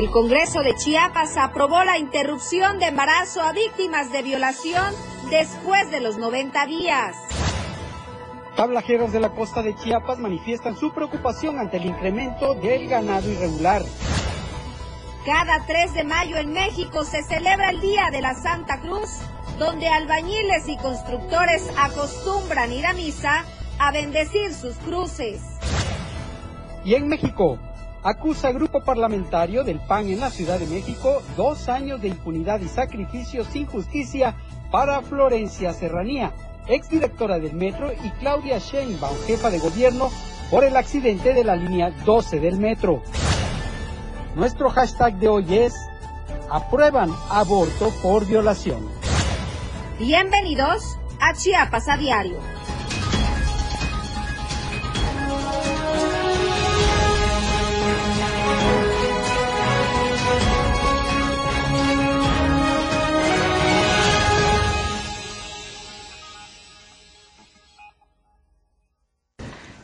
El Congreso de Chiapas aprobó la interrupción de embarazo a víctimas de violación después de los 90 días. Tablajeros de la costa de Chiapas manifiestan su preocupación ante el incremento del ganado irregular. Cada 3 de mayo en México se celebra el Día de la Santa Cruz, donde albañiles y constructores acostumbran ir a misa a bendecir sus cruces. Y en México, acusa grupo parlamentario del PAN en la Ciudad de México dos años de impunidad y sacrificio sin justicia para Florencia Serranía, exdirectora del metro, y Claudia Sheinbaum, jefa de gobierno, por el accidente de la línea 12 del metro. Nuestro hashtag de hoy es aprueban aborto por violación. Bienvenidos a Chiapas a Diario.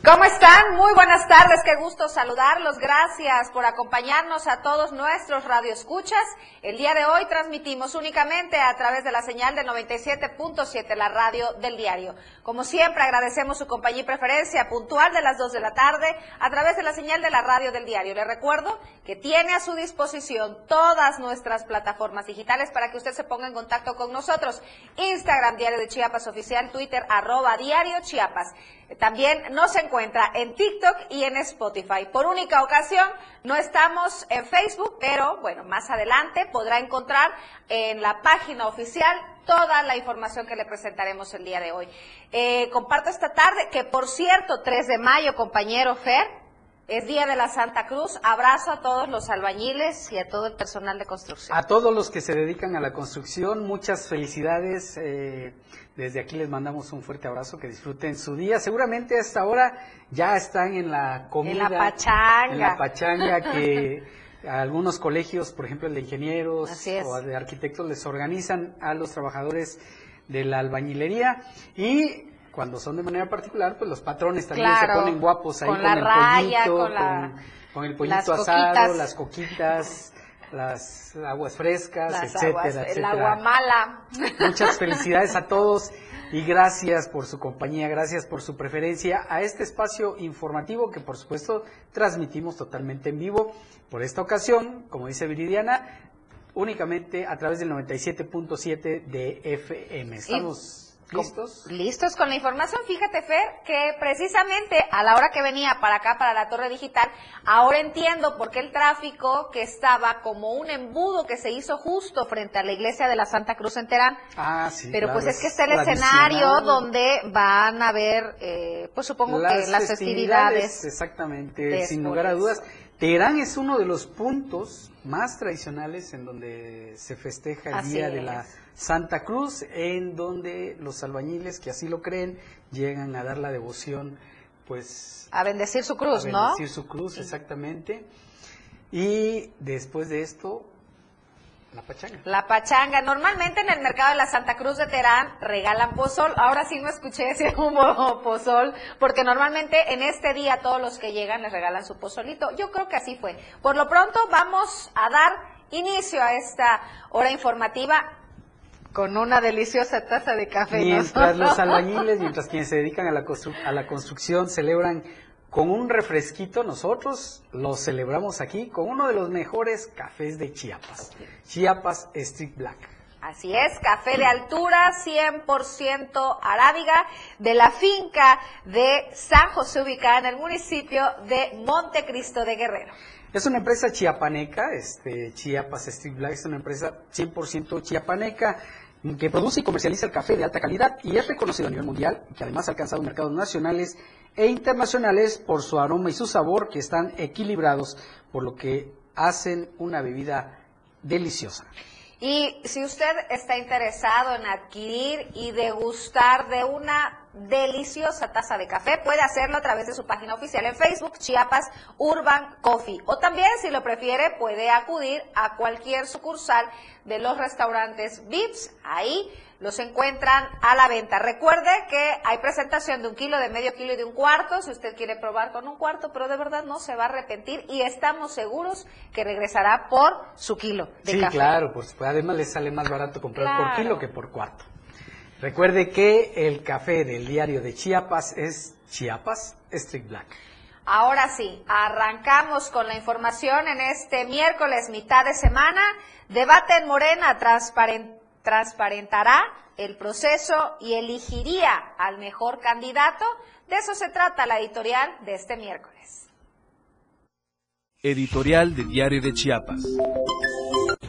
¿Cómo están? Muy buenas tardes, qué gusto saludarlos. Gracias por acompañarnos a todos nuestros radioescuchas. El día de hoy transmitimos únicamente a través de la señal de 97.7, la radio del diario. Como siempre, agradecemos su compañía y preferencia puntual de las 2 de la tarde a través de la señal de la radio del diario. Le recuerdo que tiene a su disposición todas nuestras plataformas digitales para que usted se ponga en contacto con nosotros. Instagram, Diario de Chiapas Oficial, Twitter, arroba Diario Chiapas. También nos encuentra en TikTok y en Spotify. Por única ocasión, no estamos en Facebook, pero bueno, más adelante podrá encontrar en la página oficial toda la información que le presentaremos el día de hoy. Eh, comparto esta tarde, que por cierto, 3 de mayo, compañero Fer, es Día de la Santa Cruz. Abrazo a todos los albañiles y a todo el personal de construcción. A todos los que se dedican a la construcción, muchas felicidades. Eh, desde aquí les mandamos un fuerte abrazo, que disfruten su día. Seguramente hasta ahora ya están en la comida. En la pachanga. En la pachanga que algunos colegios, por ejemplo el de ingenieros o de arquitectos, les organizan a los trabajadores de la albañilería y cuando son de manera particular, pues los patrones también se ponen guapos ahí con, el pollito, con, el pollito asado, las coquitas, las aguas frescas, etcétera, El agua mala. Muchas felicidades a todos y gracias por su compañía, gracias por su preferencia a este espacio informativo que por supuesto transmitimos totalmente en vivo. Por esta ocasión, como dice Viridiana, únicamente a través del 97.7 de FM. Estamos... ¿Listos? Listos con la información. Fíjate, Fer, que precisamente a la hora que venía para acá, para la torre digital, ahora entiendo por qué el tráfico que estaba como un embudo que se hizo justo frente a la iglesia de la Santa Cruz en Terán. Ah, sí. Pero pues es que es el escenario donde van a haber, eh, pues supongo que las festividades. Exactamente, sin lugar a dudas. Teherán es uno de los puntos más tradicionales en donde se festeja el Día de la Santa Cruz, en donde los albañiles que así lo creen llegan a dar la devoción, pues... A bendecir su cruz, ¿no? A bendecir su cruz, exactamente. Y después de esto, la pachanga. La pachanga. Normalmente en el mercado de la Santa Cruz de Terán regalan pozol. Ahora sí no escuché ese humo pozol, porque normalmente en este día todos los que llegan les regalan su pozolito. Yo creo que así fue. Por lo pronto vamos a dar inicio a esta hora informativa con una deliciosa taza de café. Mientras los albañiles, mientras quienes se dedican a la, a la construcción celebran con un refresquito, nosotros lo celebramos aquí con uno de los mejores cafés de Chiapas, Chiapas Street Black. Así es, café de altura, 100% arábiga, de la finca de San José, ubicada en el municipio de Montecristo de Guerrero. Es una empresa chiapaneca, este, Chiapas Street Black es una empresa 100% chiapaneca que produce y comercializa el café de alta calidad y es reconocido a nivel mundial, que además ha alcanzado mercados nacionales e internacionales por su aroma y su sabor que están equilibrados, por lo que hacen una bebida deliciosa. Y si usted está interesado en adquirir y degustar de una deliciosa taza de café, puede hacerlo a través de su página oficial en Facebook, Chiapas Urban Coffee. O también, si lo prefiere, puede acudir a cualquier sucursal de los restaurantes VIPS. Ahí los encuentran a la venta. Recuerde que hay presentación de un kilo, de medio kilo y de un cuarto, si usted quiere probar con un cuarto, pero de verdad no se va a arrepentir y estamos seguros que regresará por su kilo de sí, claro, pues además le sale más barato comprar por kilo que por cuarto. Recuerde que el café del diario de Chiapas es Chiapas Street Black. Ahora sí, arrancamos con la información en este miércoles, mitad de semana. Debate en Morena transparentará el proceso y elegiría al mejor candidato. De eso se trata la editorial de este miércoles. Editorial de Diario de Chiapas.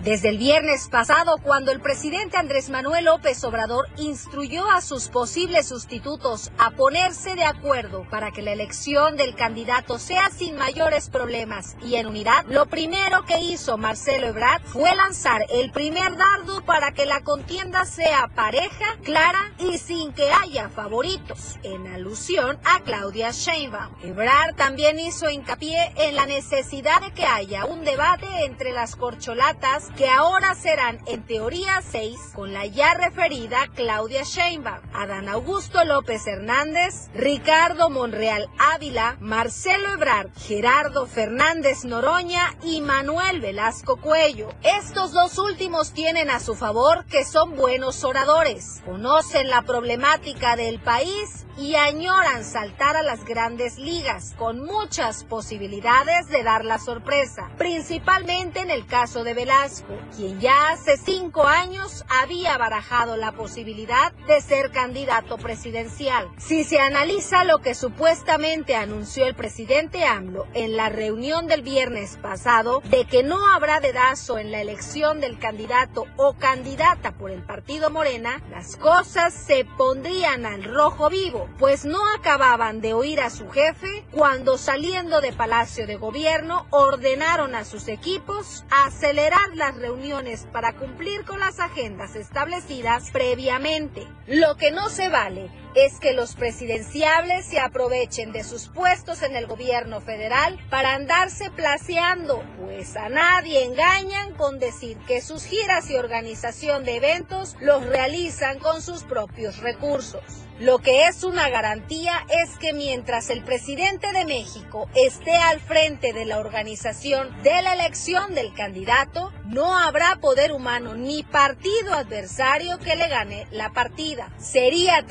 Desde el viernes pasado, cuando el presidente Andrés Manuel López Obrador instruyó a sus posibles sustitutos a ponerse de acuerdo para que la elección del candidato sea sin mayores problemas y en unidad, lo primero que hizo Marcelo Ebrard fue lanzar el primer dardo para que la contienda sea pareja, clara y sin que haya favoritos, en alusión a Claudia Sheinbaum. Ebrard también hizo hincapié en la necesidad de que haya un debate entre las corcholatas que ahora serán en teoría seis, con la ya referida Claudia Sheinbaum, Adán Augusto López Hernández, Ricardo Monreal Ávila, Marcelo Ebrard, Gerardo Fernández Noroña y Manuel Velasco Cuello. Estos dos últimos tienen a su favor que son buenos oradores, conocen la problemática del país y añoran saltar a las grandes ligas, con muchas posibilidades de dar la sorpresa, principalmente en el caso de Velasco, quien ya hace cinco años había barajado la posibilidad de ser candidato presidencial. Si se analiza lo que supuestamente anunció el presidente AMLO en la reunión del viernes pasado, de que no habrá dedazo en la elección del candidato o candidata por el partido Morena, las cosas se pondrían al rojo vivo pues no acababan de oír a su jefe cuando saliendo de Palacio de Gobierno ordenaron a sus equipos acelerar reuniones para cumplir con las agendas establecidas previamente. Lo que no se vale es que los presidenciables se aprovechen de sus puestos en el gobierno federal para andarse placeando, pues a nadie engañan con decir que sus giras y organización de eventos los realizan con sus propios recursos. Lo que es una garantía es que mientras el presidente de México esté al frente de la organización de la elección del candidato, no habrá poder humano ni partido adversario que le gane la partida. Sería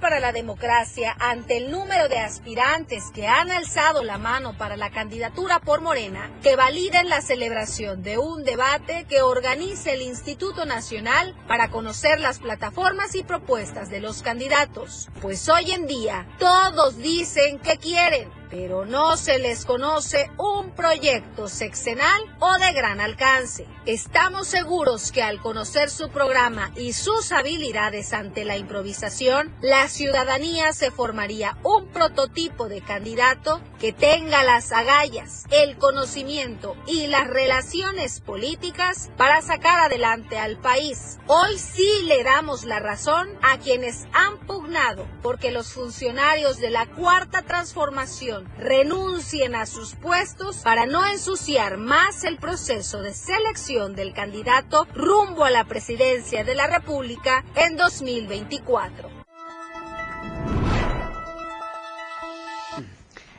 para la democracia ante el número de aspirantes que han alzado la mano para la candidatura por Morena que validen la celebración de un debate que organice el Instituto Nacional para conocer las plataformas y propuestas de los candidatos, pues hoy en día todos dicen que quieren pero no se les conoce un proyecto sexenal o de gran alcance. Estamos seguros que al conocer su programa y sus habilidades ante la improvisación, la ciudadanía se formaría un prototipo de candidato que tenga las agallas, el conocimiento y las relaciones políticas para sacar adelante al país. Hoy sí le damos la razón a quienes han pugnado porque los funcionarios de la cuarta transformación renuncien a sus puestos para no ensuciar más el proceso de selección del candidato rumbo a la presidencia de la República en 2024.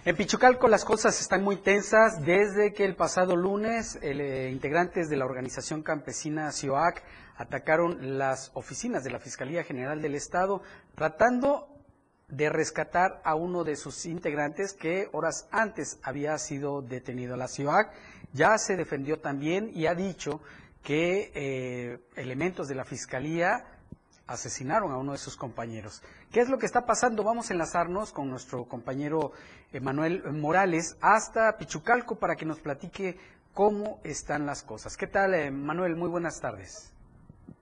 En Pichucalco las cosas están muy tensas desde que el pasado lunes eh, integrantes de la organización campesina CIOAC atacaron las oficinas de la Fiscalía General del Estado tratando de rescatar a uno de sus integrantes que horas antes había sido detenido. La CIOAC ya se defendió también y ha dicho que eh, elementos de la Fiscalía asesinaron a uno de sus compañeros. ¿Qué es lo que está pasando? Vamos a enlazarnos con nuestro compañero Manuel Morales hasta Pichucalco para que nos platique cómo están las cosas. ¿Qué tal, eh, Manuel? Muy buenas tardes.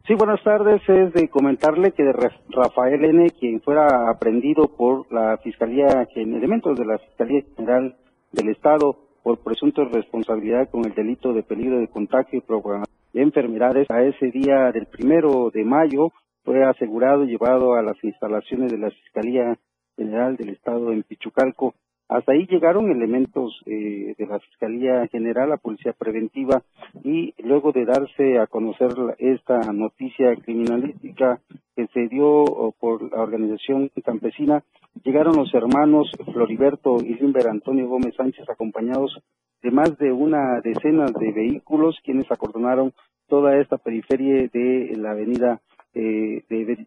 Sí, buenas tardes. Es de comentarle que Rafael N., quien fuera aprendido por la Fiscalía, en elementos de la Fiscalía General del Estado, por presunta responsabilidad con el delito de peligro de contagio y de enfermedades, a ese día del primero de mayo fue asegurado y llevado a las instalaciones de la Fiscalía General del Estado en Pichucalco. Hasta ahí llegaron elementos eh, de la Fiscalía General, la Policía Preventiva, y luego de darse a conocer esta noticia criminalística que se dio por la organización campesina, llegaron los hermanos Floriberto y Limber Antonio Gómez Sánchez acompañados de más de una decena de vehículos quienes acordonaron toda esta periferia de la avenida eh, de,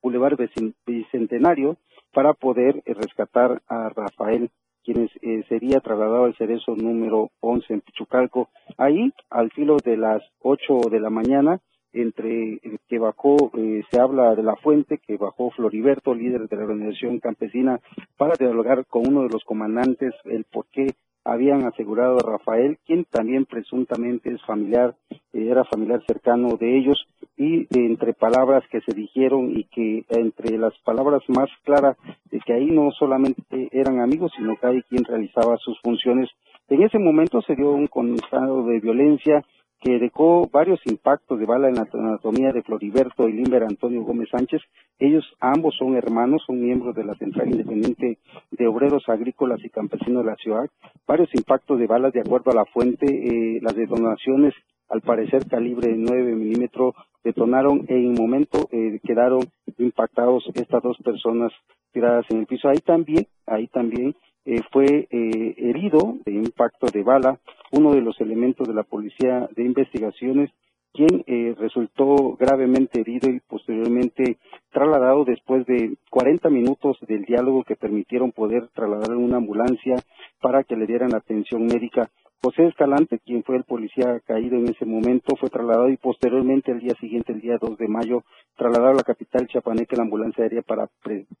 Boulevard Bicentenario para poder eh, rescatar a Rafael, quien eh, sería trasladado al cerezo número 11 en Pichucalco. Ahí, al filo de las 8 de la mañana, entre que bajó, se habla de la fuente, que bajó Floriberto, líder de la organización campesina, para dialogar con uno de los comandantes el por qué habían asegurado a Rafael, quien también presuntamente es familiar, era familiar cercano de ellos, y entre palabras que se dijeron y que entre las palabras más claras de que ahí no solamente eran amigos, sino que hay quien realizaba sus funciones. En ese momento se dio un estado de violencia, que dejó varios impactos de bala en la anatomía de Floriberto y Limber Antonio Gómez Sánchez. Ellos ambos son hermanos, son miembros de la Central Independiente de Obreros Agrícolas y Campesinos de la ciudad. Varios impactos de balas de acuerdo a la fuente, eh, las detonaciones al parecer calibre 9 milímetros detonaron e en un momento eh, quedaron impactados estas dos personas tiradas en el piso. Ahí también, ahí también eh, fue eh, herido de impacto de bala uno de los elementos de la Policía de Investigaciones, quien eh, resultó gravemente herido y posteriormente trasladado después de 40 minutos del diálogo que permitieron poder trasladar en una ambulancia para que le dieran atención médica. José Escalante, quien fue el policía caído en ese momento, fue trasladado y posteriormente el día siguiente, el día 2 de mayo, trasladado a la capital chiapaneca la ambulancia aérea para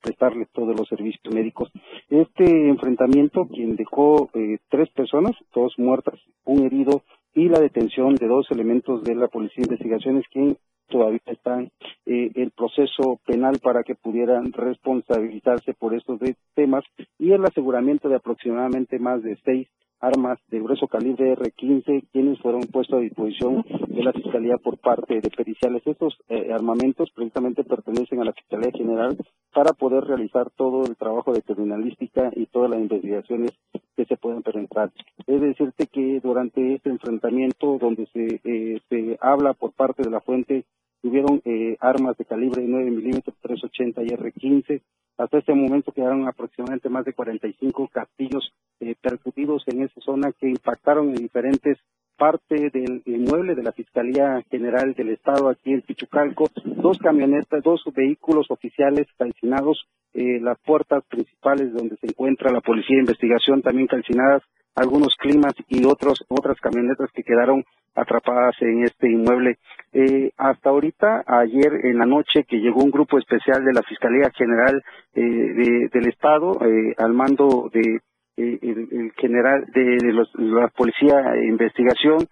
prestarle todos los servicios médicos. Este enfrentamiento, quien dejó eh, tres personas, dos muertas, un herido y la detención de dos elementos de la Policía de Investigaciones, quien todavía están eh, el proceso penal para que pudieran responsabilizarse por estos temas y el aseguramiento de aproximadamente más de seis armas de grueso calibre R-15, quienes fueron puestos a disposición de la Fiscalía por parte de periciales. Estos eh, armamentos precisamente pertenecen a la Fiscalía General para poder realizar todo el trabajo de criminalística y todas las investigaciones que se pueden presentar. Es decirte que durante este enfrentamiento, donde se, eh, se habla por parte de la fuente tuvieron eh, armas de calibre 9 milímetros, 380 y R-15. Hasta este momento quedaron aproximadamente más de 45 castillos eh, percutidos en esa zona que impactaron en diferentes partes del inmueble de la Fiscalía General del Estado aquí en Pichucalco, dos camionetas, dos vehículos oficiales calcinados, eh, las puertas principales donde se encuentra la Policía de Investigación también calcinadas, algunos climas y otros otras camionetas que quedaron atrapadas en este inmueble. Eh, hasta ahorita, ayer en la noche, que llegó un grupo especial de la Fiscalía General eh, del Estado eh, al mando de el, general de, la Policía de Investigación,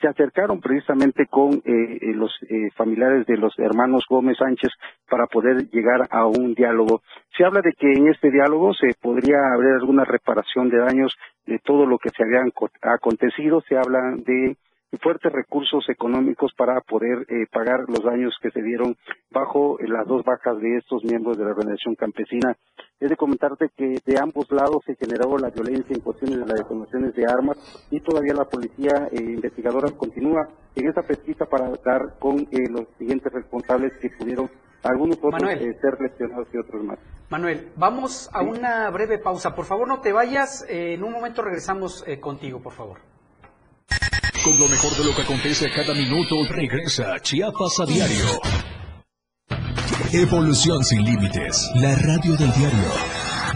se acercaron precisamente con los familiares de los hermanos Gómez Sánchez para poder llegar a un diálogo. Se habla de que en este diálogo se podría haber alguna reparación de daños de todo lo que se había acontecido. Se habla de fuertes recursos económicos para poder eh, pagar los daños que se dieron bajo eh, las dos bajas de estos miembros de la organización campesina. Es de comentarte que de ambos lados se generó la violencia en cuestiones de las detonaciones de armas y todavía la policía eh, investigadora continúa en esta pesquisa para dar con los siguientes responsables que pudieron algunos otros ser lesionados y otros más. Manuel, vamos a una breve pausa. Por favor, no te vayas. en un momento regresamos contigo, por favor. Con lo mejor de lo que acontece a cada minuto, regresa Chiapas a diario. Evolución sin límites, la radio del diario.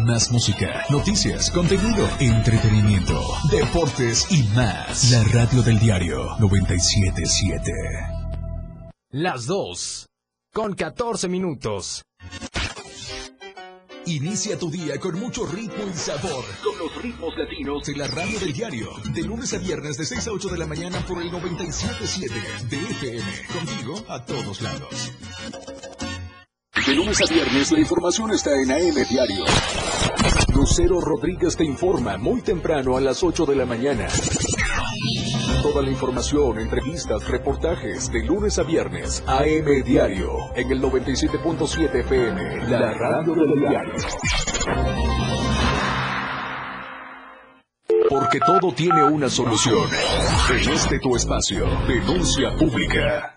Más música, noticias, contenido, entretenimiento, deportes y más. La radio del diario 977. Las dos, con 14 minutos. Inicia tu día con mucho ritmo y sabor. Con los ritmos latinos de la radio del diario. De lunes a viernes de 6 a 8 de la mañana por el 97.7 de FM. Contigo a todos lados. De lunes a viernes la información está en AM Diario. Lucero Rodríguez te informa muy temprano a las 8 de la mañana Toda la información, entrevistas, reportajes de lunes a viernes. AM Diario en el 97.7 FM, la radio del diario. Porque todo tiene una solución. En este tu espacio, denuncia pública.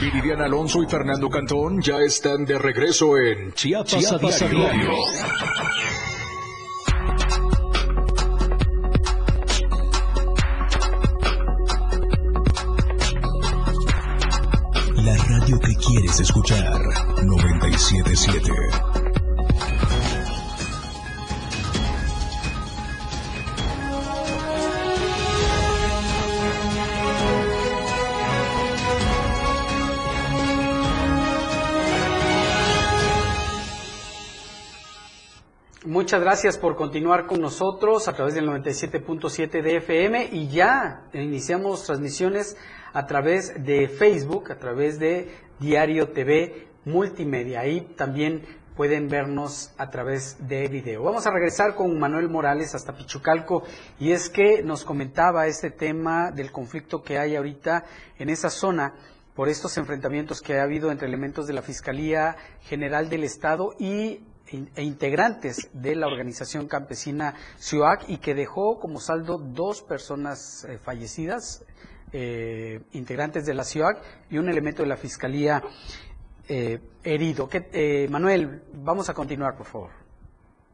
Viridiana Alonso y Fernando Cantón ya están de regreso en Chiapas, Chiapas a diario. La radio que quieres escuchar, 977. Muchas gracias por continuar con nosotros a través del 97.7 de FM y ya iniciamos transmisiones a través de Facebook, a través de Diario TV Multimedia. Ahí también pueden vernos a través de video. Vamos a regresar con Manuel Morales hasta Pichucalco y es que nos comentaba este tema del conflicto que hay ahorita en esa zona por estos enfrentamientos que ha habido entre elementos de la Fiscalía General del Estado y e integrantes de la organización campesina CIUAC y que dejó como saldo dos personas eh, fallecidas, eh, integrantes de la CIUAC y un elemento de la Fiscalía eh, herido. ¿Qué- eh, Manuel, vamos a continuar, por favor.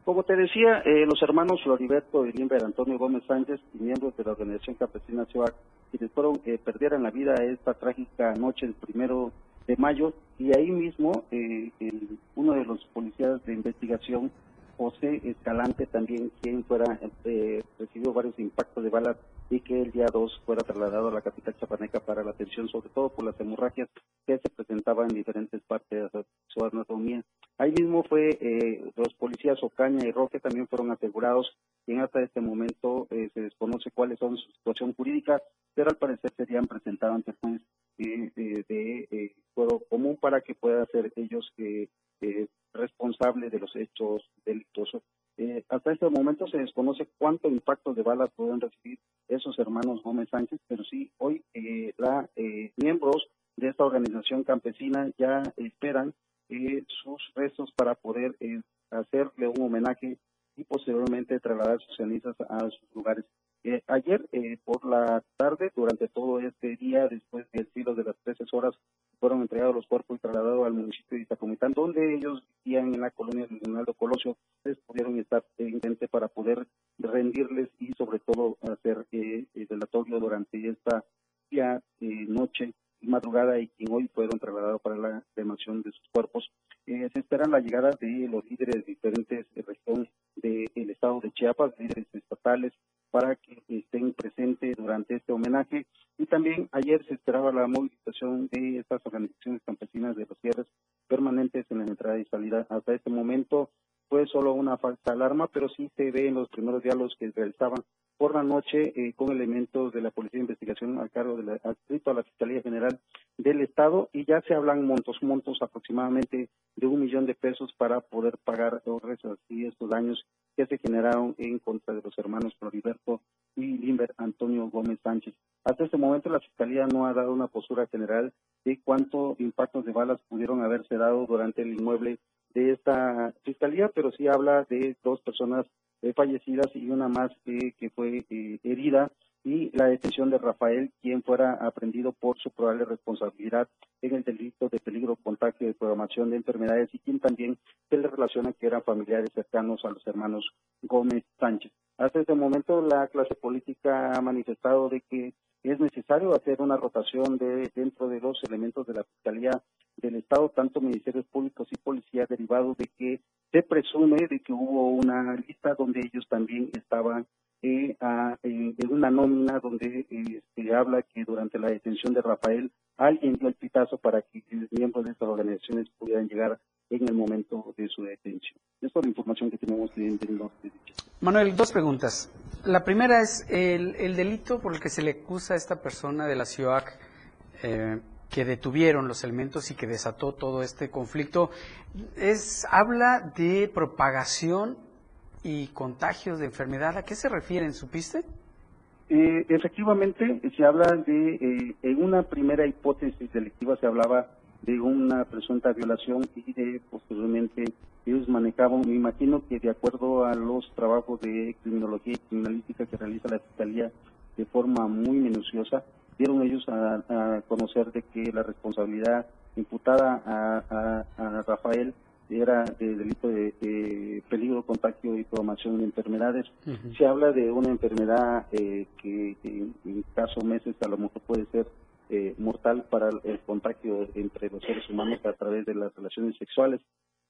Como te decía, los hermanos Floriberto y Limber Antonio Gómez Sánchez, miembros de la organización campesina CIOAC, quienes fueron, perdieran la vida esta trágica noche del primero de mayo, y ahí mismo eh, el- uno de los policías de investigación, José Escalante, también quien fuera eh, recibió varios impactos de balas y que el día 2 fuera trasladado a la capital chapaneca para la atención, sobre todo por las hemorragias que se presentaban en diferentes partes de su anatomía. Ahí mismo fue eh, los policías Ocaña y Roque también fueron asegurados y hasta este momento eh, se desconoce cuáles son su situación jurídica, pero al parecer serían presentados ante juez eh, eh, de eh, fuero común para que puedan ser ellos eh, responsables de los hechos delictuosos. Hasta este momento se desconoce cuántos impactos de balas pueden recibir esos hermanos Gómez Sánchez, pero sí, hoy la miembros de esta organización campesina ya esperan eh, sus restos para poder eh, hacerle un homenaje y posteriormente trasladar sus cenizas a sus lugares. Eh, ayer eh, por la tarde, durante todo este día, después del filo de las 13 horas, fueron entregados los cuerpos y trasladados al municipio de Itacomitán, donde ellos vivían en la colonia de Leonardo Colosio, les pudieron estar pendientes para poder rendirles y sobre todo hacer eh, el velatorio durante esta eh, noche madrugada y quien hoy fueron trasladados para la cremación de sus cuerpos. se espera la llegada de los líderes de diferentes regiones del estado de Chiapas, líderes estatales, para que estén presentes durante este homenaje. Y también ayer se esperaba la movilización de estas organizaciones campesinas de los cierres permanentes en la entrada y salida. Hasta este momento fue solo una falsa alarma, pero sí se ve en los primeros diálogos que realizaban por la noche eh, con elementos de la Policía de Investigación al cargo del adscrito a la Fiscalía General del Estado y ya se hablan montos, montos aproximadamente de un millón de pesos para poder pagar los y estos daños que se generaron en contra de los hermanos Floriberto y Limber Antonio Gómez Sánchez. Hasta este momento la Fiscalía no ha dado una postura general de cuántos impactos de balas pudieron haberse dado durante el inmueble de esta Fiscalía, pero sí habla de dos personas eh, fallecidas y una más que fue eh, herida y la detención de Rafael, quien fuera aprendido por su probable responsabilidad en el delito de peligro, contagio y programación de enfermedades y quien también se le relaciona que eran familiares cercanos a los hermanos Gómez Sánchez. Hasta este momento la clase política ha manifestado de que es necesario hacer una rotación de dentro de los elementos de la Fiscalía del Estado, tanto ministerios públicos y policía, derivado de que se presume de que hubo una lista donde ellos también estaban eh, en, una nómina donde eh, se habla que durante la detención de Rafael alguien dio el pitazo para que miembros de estas organizaciones pudieran llegar en el momento de su detención. Esta es la información que tenemos del norte. Manuel, dos preguntas. La primera es el, delito por el que se le acusa a esta persona de la CIOAC eh, que detuvieron los elementos y que desató todo este conflicto, es habla de propagación y contagios de enfermedad. ¿A qué se refieren? ¿Supiste? Eh, efectivamente, se habla de, eh, en una primera hipótesis delictiva se hablaba de una presunta violación y de posteriormente ellos manejaban, me imagino que de acuerdo a los trabajos de criminología y criminalística que realiza la Fiscalía de forma muy minuciosa, dieron ellos a, conocer de que la responsabilidad imputada a, a Rafael era de delito de, peligro, contagio y programación de enfermedades. Se habla de una enfermedad eh, que en, caso meses a lo mejor puede ser eh, mortal para el contagio entre los seres humanos a través de las relaciones sexuales.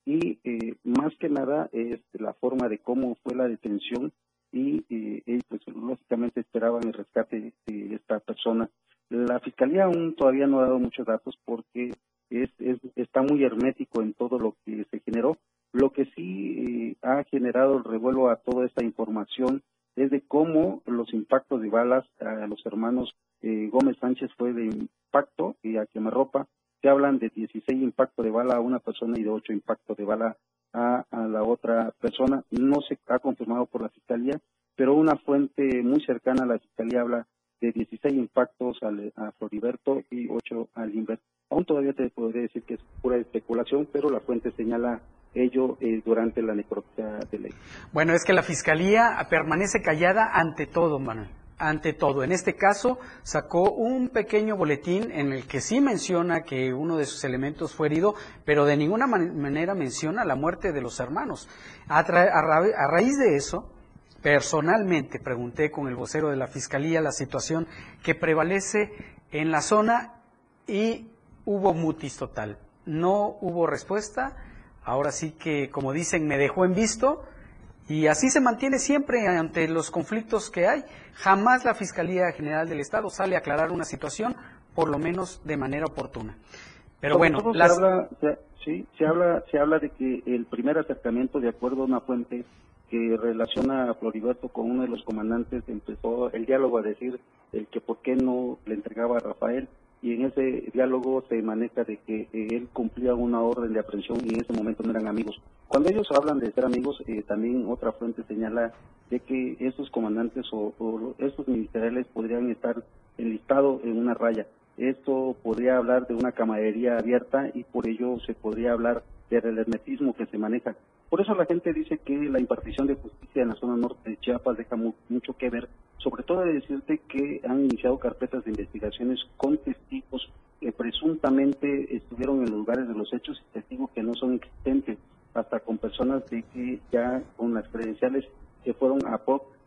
Y eh, más que nada es la forma de cómo fue la detención y pues lógicamente esperaban el rescate de esta persona. La fiscalía aún todavía no ha dado muchos datos porque es, está muy hermético en todo lo que se generó. Lo que sí eh, ha generado el revuelo a toda esta información es de cómo los impactos de balas a los hermanos eh, Gómez Sánchez fue de impacto y a quemarropa. Se hablan de 16 impactos de bala a una persona y de 8 impactos de bala a la otra persona. No se ha confirmado por la Fiscalía, pero una fuente muy cercana a la Fiscalía habla de 16 impactos a Floriberto y 8 al Inver. Aún todavía te podría decir que es pura especulación, pero la fuente señala ello eh, durante la necropsia de ley. Bueno, es que la Fiscalía permanece callada ante todo, Manuel. Ante todo, en este caso sacó un pequeño boletín en el que sí menciona que uno de sus elementos fue herido, pero de ninguna manera menciona la muerte de los hermanos. A raíz de eso, Personalmente pregunté con el vocero de la Fiscalía la situación que prevalece en la zona y hubo mutis total. No hubo respuesta. Ahora sí que, como dicen, me dejó en visto y así se mantiene siempre ante los conflictos que hay. Jamás la Fiscalía General del Estado sale a aclarar una situación, por lo menos de manera oportuna. Pero bueno, sí, se habla, se habla de que el primer acercamiento, de acuerdo a una fuente, que relaciona a Floriberto con uno de los comandantes, empezó el diálogo a decir el que por qué no le entregaba a Rafael y en ese diálogo se maneja de que eh, él cumplía una orden de aprehensión y en ese momento no eran amigos. Cuando ellos hablan de ser amigos, eh, también otra fuente señala de que estos comandantes o, o estos ministeriales podrían estar enlistados en una raya. Esto podría hablar de una camaradería abierta y por ello se podría hablar del hermetismo que se maneja. Por eso la gente dice que la impartición de justicia en la zona norte de Chiapas deja mucho que ver, sobre todo de decirte que han iniciado carpetas de investigaciones con testigos que presuntamente estuvieron en los lugares de los hechos y testigos que no son existentes, hasta con personas de que ya con las credenciales que fueron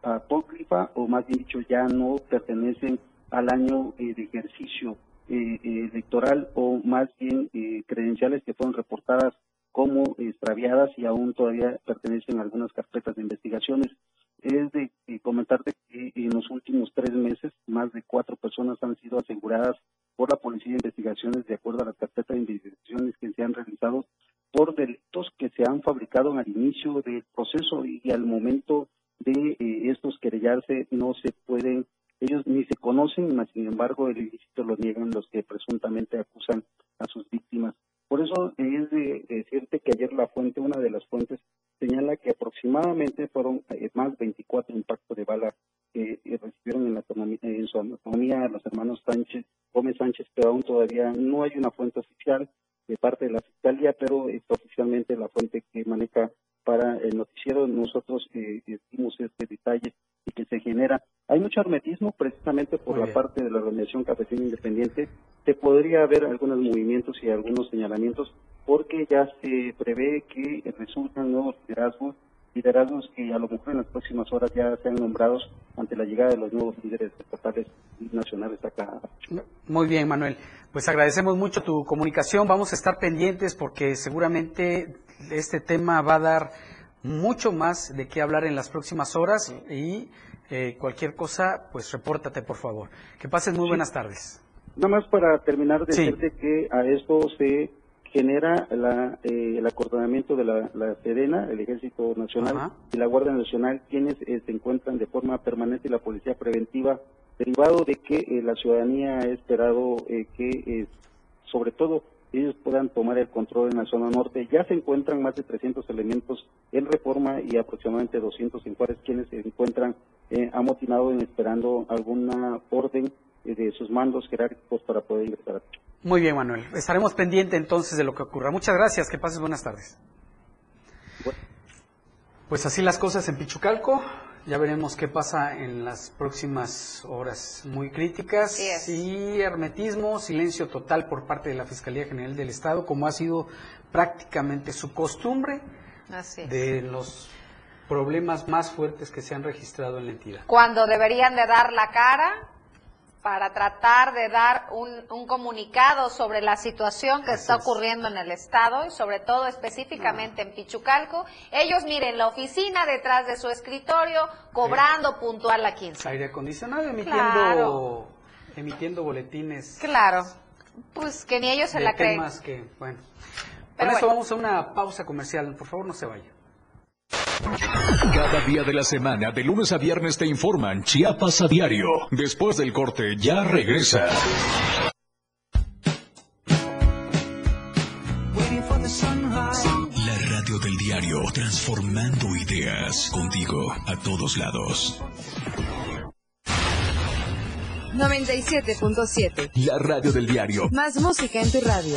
apócrifa o más bien dicho ya no pertenecen al año eh, de ejercicio eh, eh, electoral o más bien credenciales que fueron reportadas como extraviadas y aún todavía pertenecen a algunas carpetas de investigaciones. Es de comentarte que en los últimos tres meses más de cuatro personas han sido aseguradas por la Policía de Investigaciones de acuerdo a las carpetas de investigaciones que se han realizado por delitos que se han fabricado al inicio del proceso y al momento de eh, estos querellarse no se pueden, ellos ni se conocen, mas sin embargo el ilícito lo niegan los que presuntamente acusan a sus víctimas. Por eso es de decirte que ayer la fuente, una de las fuentes, señala que aproximadamente fueron eh, más 24 impactos de bala que recibieron en, la, en su anatomía los hermanos Sánchez, Gómez Sánchez, pero aún todavía no hay una fuente oficial de parte de la Fiscalía, pero es oficialmente la fuente que maneja para el noticiero. Nosotros eh, dimos este detalle y que se genera. Hay mucho hermetismo precisamente por la parte de la Organización Cafetina Independiente. Se podría haber algunos movimientos y algunos señalamientos porque ya se prevé que resultan nuevos liderazgos, liderazgos que a lo mejor en las próximas horas ya sean nombrados ante la llegada de los nuevos líderes estatales y nacionales acá. Muy bien, Manuel. Pues agradecemos mucho tu comunicación. Vamos a estar pendientes porque seguramente este tema va a dar mucho más de qué hablar en las próximas horas y eh, cualquier cosa, pues repórtate por favor. Que pases muy buenas tardes. Nada más para terminar, decirte que a esto se genera la, eh, el acordonamiento de la, la Sedena, el Ejército Nacional y la Guardia Nacional, quienes eh, se encuentran de forma permanente y la Policía Preventiva, derivado de que la ciudadanía ha esperado que, sobre todo, ellos puedan tomar el control en la zona norte. Ya se encuentran más de 300 elementos en reforma y aproximadamente 200 en Juárez, quienes se encuentran eh, amotinados en esperando alguna orden eh, de sus mandos jerárquicos para poder ingresar. Muy bien, Manuel. Estaremos pendientes entonces de lo que ocurra. Muchas gracias. Que pases buenas tardes. Pues así las cosas en Pichucalco. Ya veremos qué pasa en las próximas horas muy críticas. Y hermetismo, silencio total por parte de la Fiscalía General del Estado, como ha sido prácticamente su costumbre de los problemas más fuertes que se han registrado en la entidad. Cuando deberían de dar la cara, para tratar de dar un, comunicado sobre la situación que está ocurriendo en el estado y sobre todo específicamente en Pichucalco. Ellos miren la oficina detrás de su escritorio cobrando puntual a 15. Aire acondicionado emitiendo emitiendo boletines. Claro. Pues que ni ellos se la creen. que, bueno. Con eso vamos a una pausa comercial. Por favor, no se vayan. Cada día de la semana, de lunes a viernes, te informan Chiapas a diario. Después del corte, ya regresa. La radio del diario, transformando ideas contigo a todos lados. 97.7. La radio del diario. Más música en tu radio.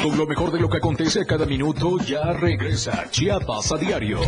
Con lo mejor de lo que acontece a cada minuto, ya regresa Chiapas a diario.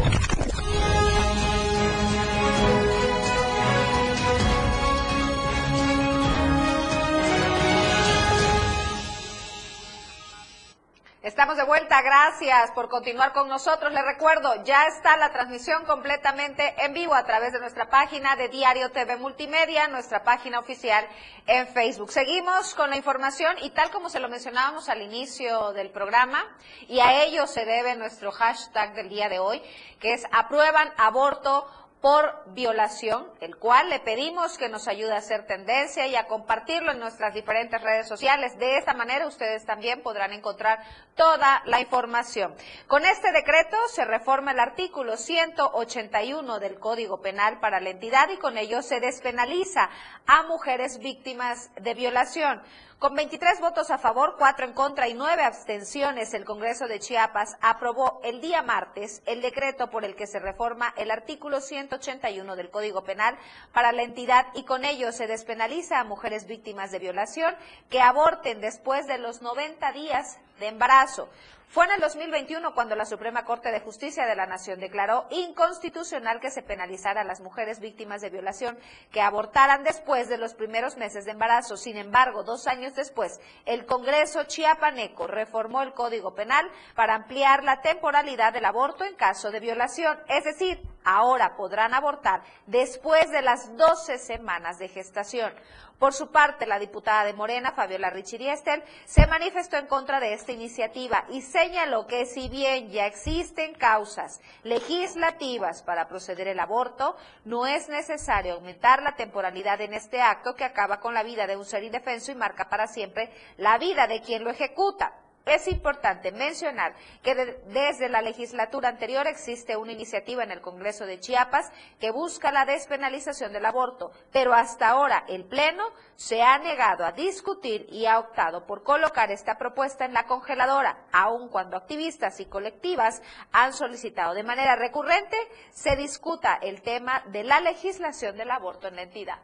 Estamos de vuelta, gracias por continuar con nosotros. Les recuerdo, ya está la transmisión completamente en vivo a través de nuestra página de Diario TV Multimedia, nuestra página oficial en Facebook. Seguimos con la información y tal como se lo mencionábamos al inicio del programa, y a ello se debe nuestro hashtag del día de hoy, que es aprueban aborto por violación, el cual le pedimos que nos ayude a hacer tendencia y a compartirlo en nuestras diferentes redes sociales. De esta manera ustedes también podrán encontrar toda la información. Con este decreto se reforma el artículo 181 del Código Penal para la entidad y con ello se despenaliza a mujeres víctimas de violación. Con 23 votos a favor, 4 en contra y 9 abstenciones, el Congreso de Chiapas aprobó el día martes el decreto por el que se reforma el artículo 181 del Código Penal para la entidad y con ello se despenaliza a mujeres víctimas de violación que aborten después de los 90 días de embarazo. Fue en el 2021 cuando la Suprema Corte de Justicia de la Nación declaró inconstitucional que se penalizara a las mujeres víctimas de violación que abortaran después de los primeros meses de embarazo. Sin embargo, dos años después, el Congreso chiapaneco reformó el Código Penal para ampliar la temporalidad del aborto en caso de violación. Es decir, ahora podrán abortar después de las 12 semanas de gestación. Por su parte, la diputada de Morena, Fabiola Richiriestel, se manifestó en contra de esta iniciativa y señaló que si bien ya existen causas legislativas para proceder el aborto, no es necesario aumentar la temporalidad en este acto que acaba con la vida de un ser indefenso y marca para siempre la vida de quien lo ejecuta. Es importante mencionar que desde la legislatura anterior existe una iniciativa en el Congreso de Chiapas que busca la despenalización del aborto, pero hasta ahora el Pleno se ha negado a discutir y ha optado por colocar esta propuesta en la congeladora, aun cuando activistas y colectivas han solicitado de manera recurrente se discuta el tema de la legislación del aborto en la entidad.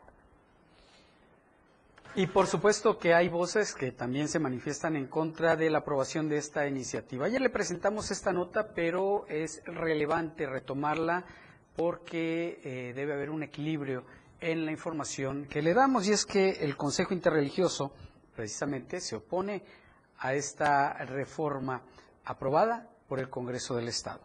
Y por supuesto que hay voces que también se manifiestan en contra de la aprobación de esta iniciativa. Ayer le presentamos esta nota, pero es relevante retomarla porque eh, debe haber un equilibrio en la información que le damos y es que el Consejo Interreligioso precisamente se opone a esta reforma aprobada por el Congreso del Estado.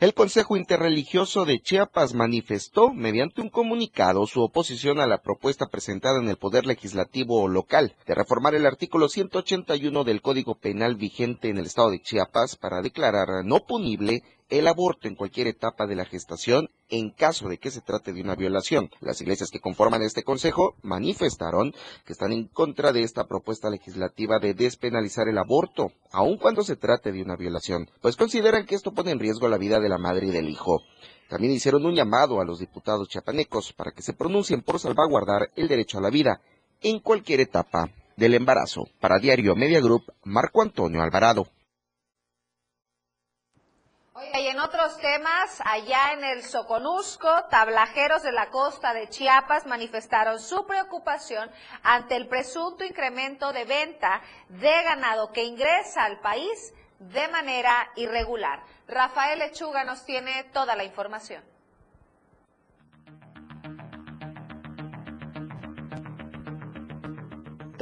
El Consejo Interreligioso de Chiapas manifestó, mediante un comunicado, su oposición a la propuesta presentada en el Poder Legislativo local de reformar el artículo 181 del Código Penal vigente en el Estado de Chiapas para declarar no punible el aborto en cualquier etapa de la gestación en caso de que se trate de una violación. Las iglesias que conforman este consejo manifestaron que están en contra de esta propuesta legislativa de despenalizar el aborto, aun cuando se trate de una violación, pues consideran que esto pone en riesgo la vida de la madre y del hijo. También hicieron un llamado a los diputados chiapanecos para que se pronuncien por salvaguardar el derecho a la vida en cualquier etapa del embarazo. Para Diario Media Group, Marco Antonio Alvarado. Y en otros temas, allá en el Soconusco, tablajeros de la costa de Chiapas manifestaron su preocupación ante el presunto incremento de venta de ganado que ingresa al país de manera irregular. Rafael Lechuga nos tiene toda la información.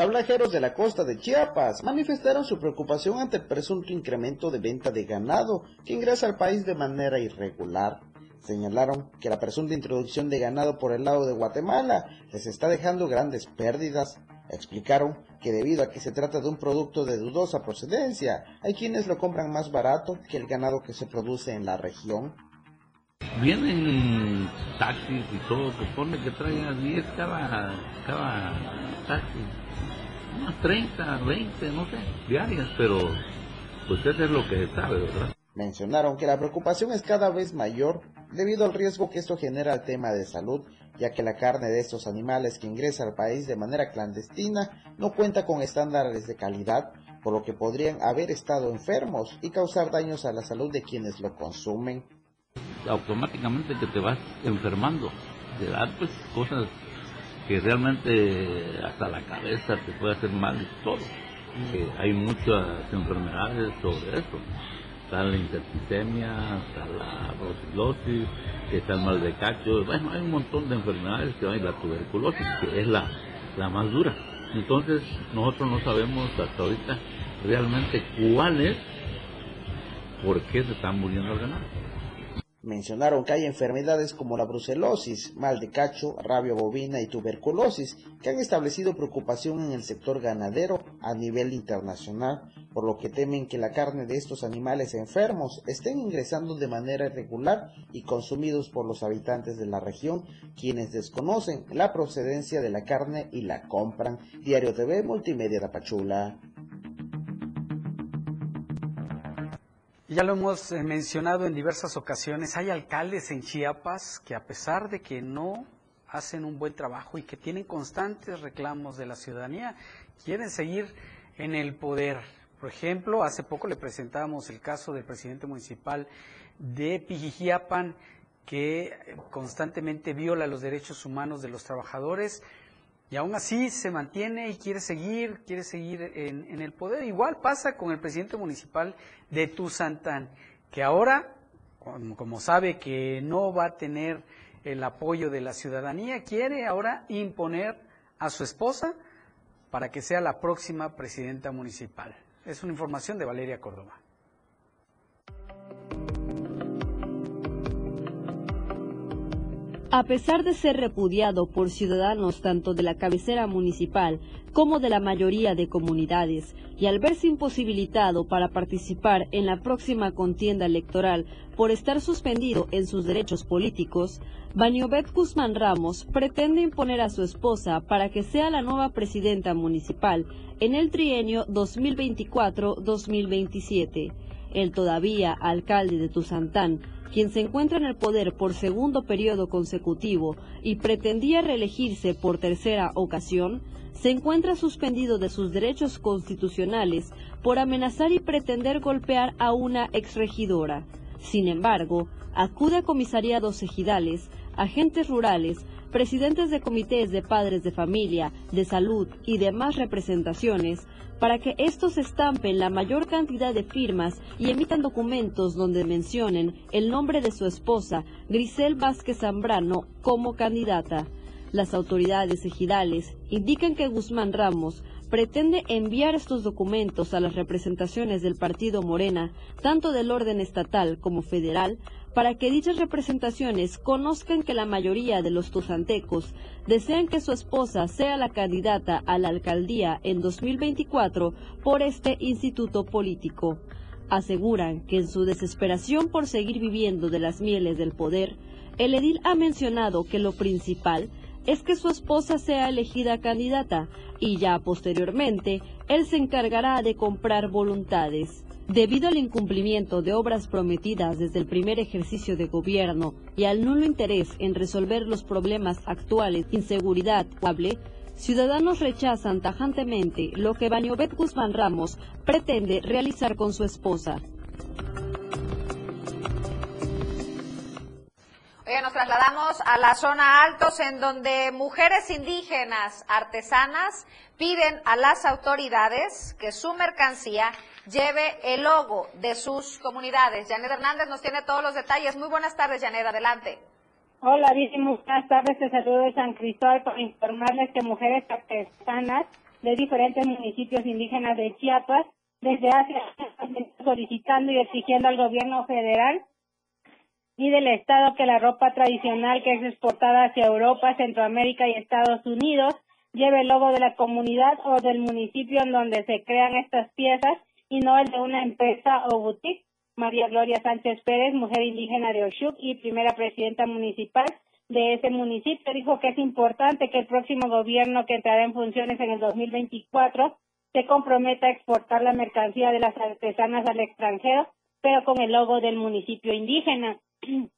Tablajeros de la costa de Chiapas manifestaron su preocupación ante el presunto incremento de venta de ganado que ingresa al país de manera irregular. Señalaron que la presunta introducción de ganado por el lado de Guatemala les está dejando grandes pérdidas. Explicaron que debido a que se trata de un producto de dudosa procedencia, hay quienes lo compran más barato que el ganado que se produce en la región. Vienen taxis y todo, que pone que traigan 10 cada, cada taxi, unas 30, 20, no sé, diarias, pero pues eso es lo que se sabe, ¿verdad? Mencionaron que la preocupación es cada vez mayor debido al riesgo que esto genera al tema de salud, ya que la carne de estos animales que ingresa al país de manera clandestina no cuenta con estándares de calidad, por lo que podrían haber estado enfermos y causar daños a la salud de quienes lo consumen. Automáticamente que te vas enfermando, de dar pues cosas que realmente hasta la cabeza te puede hacer mal y todo. Que hay muchas enfermedades sobre eso está la intercitemia, está la brucelosis, está el mal de cacho, bueno, hay un montón de enfermedades que hay, la tuberculosis, que es la, la más dura. Entonces, nosotros no sabemos hasta ahorita realmente cuál es, por qué se están muriendo el ganado. Mencionaron que hay enfermedades como la brucelosis, mal de cacho, rabia bovina y tuberculosis que han establecido preocupación en el sector ganadero a nivel internacional, por lo que temen que la carne de estos animales enfermos estén ingresando de manera irregular y consumidos por los habitantes de la región, quienes desconocen la procedencia de la carne y la compran. Diario TV Multimedia de Ya lo hemos eh, mencionado en diversas ocasiones, hay alcaldes en Chiapas que a pesar de que no hacen un buen trabajo y que tienen constantes reclamos de la ciudadanía, quieren seguir en el poder. Por ejemplo, hace poco le presentábamos el caso del presidente municipal de Pijijiapan, que constantemente viola los derechos humanos de los trabajadores y aún así se mantiene y quiere seguir, quiere seguir en, el poder. Igual pasa con el presidente municipal de Tuzantán, que ahora, como, sabe que no va a tener el apoyo de la ciudadanía, quiere ahora imponer a su esposa para que sea la próxima presidenta municipal. Es una información de Valeria Córdoba. A pesar de ser repudiado por ciudadanos tanto de la cabecera municipal como de la mayoría de comunidades, y al verse imposibilitado para participar en la próxima contienda electoral por estar suspendido en sus derechos políticos, Baniobet Guzmán Ramos pretende imponer a su esposa para que sea la nueva presidenta municipal en el trienio 2024-2027. El todavía alcalde de Tuzantán quien se encuentra en el poder por segundo periodo consecutivo y pretendía reelegirse por tercera ocasión, se encuentra suspendido de sus derechos constitucionales por amenazar y pretender golpear a una exregidora. Sin embargo, acude a comisariados ejidales, agentes rurales, presidentes de comités de padres de familia, de salud y demás representaciones para que estos estampen la mayor cantidad de firmas y emitan documentos donde mencionen el nombre de su esposa, Grisel Vázquez Zambrano, como candidata. Las autoridades ejidales indican que Guzmán Ramos pretende enviar estos documentos a las representaciones del partido Morena, tanto del orden estatal como federal, para que dichas representaciones conozcan que la mayoría de los tuzantecos desean que su esposa sea la candidata a la alcaldía en 2024 por este instituto político. Aseguran que en su desesperación por seguir viviendo de las mieles del poder, el edil ha mencionado que lo principal es que su esposa sea elegida candidata y ya posteriormente él se encargará de comprar voluntades. Debido al incumplimiento de obras prometidas desde el primer ejercicio de gobierno y al nulo interés en resolver los problemas actuales, inseguridad, hable, ciudadanos rechazan tajantemente lo que Baniobet Guzmán Ramos pretende realizar con su esposa. Oye, nos trasladamos a la zona altos en donde mujeres indígenas artesanas piden a las autoridades que su mercancía lleve el logo de sus comunidades. Janet Hernández nos tiene todos los detalles. Muy buenas tardes, Janet, adelante. Hola, muy buenas tardes. Te saludo de San Cristóbal para informarles que mujeres artesanas de diferentes municipios indígenas de Chiapas desde hace solicitando y exigiendo al gobierno federal y del Estado que la ropa tradicional que es exportada hacia Europa, Centroamérica y Estados Unidos lleve el logo de la comunidad o del municipio en donde se crean estas piezas y no el de una empresa o boutique. María Gloria Sánchez Pérez, mujer indígena de Oshuk y primera presidenta municipal de ese municipio, dijo que es importante que el próximo gobierno que entrará en funciones en el 2024 se comprometa a exportar la mercancía de las artesanas al extranjero, pero con el logo del municipio indígena.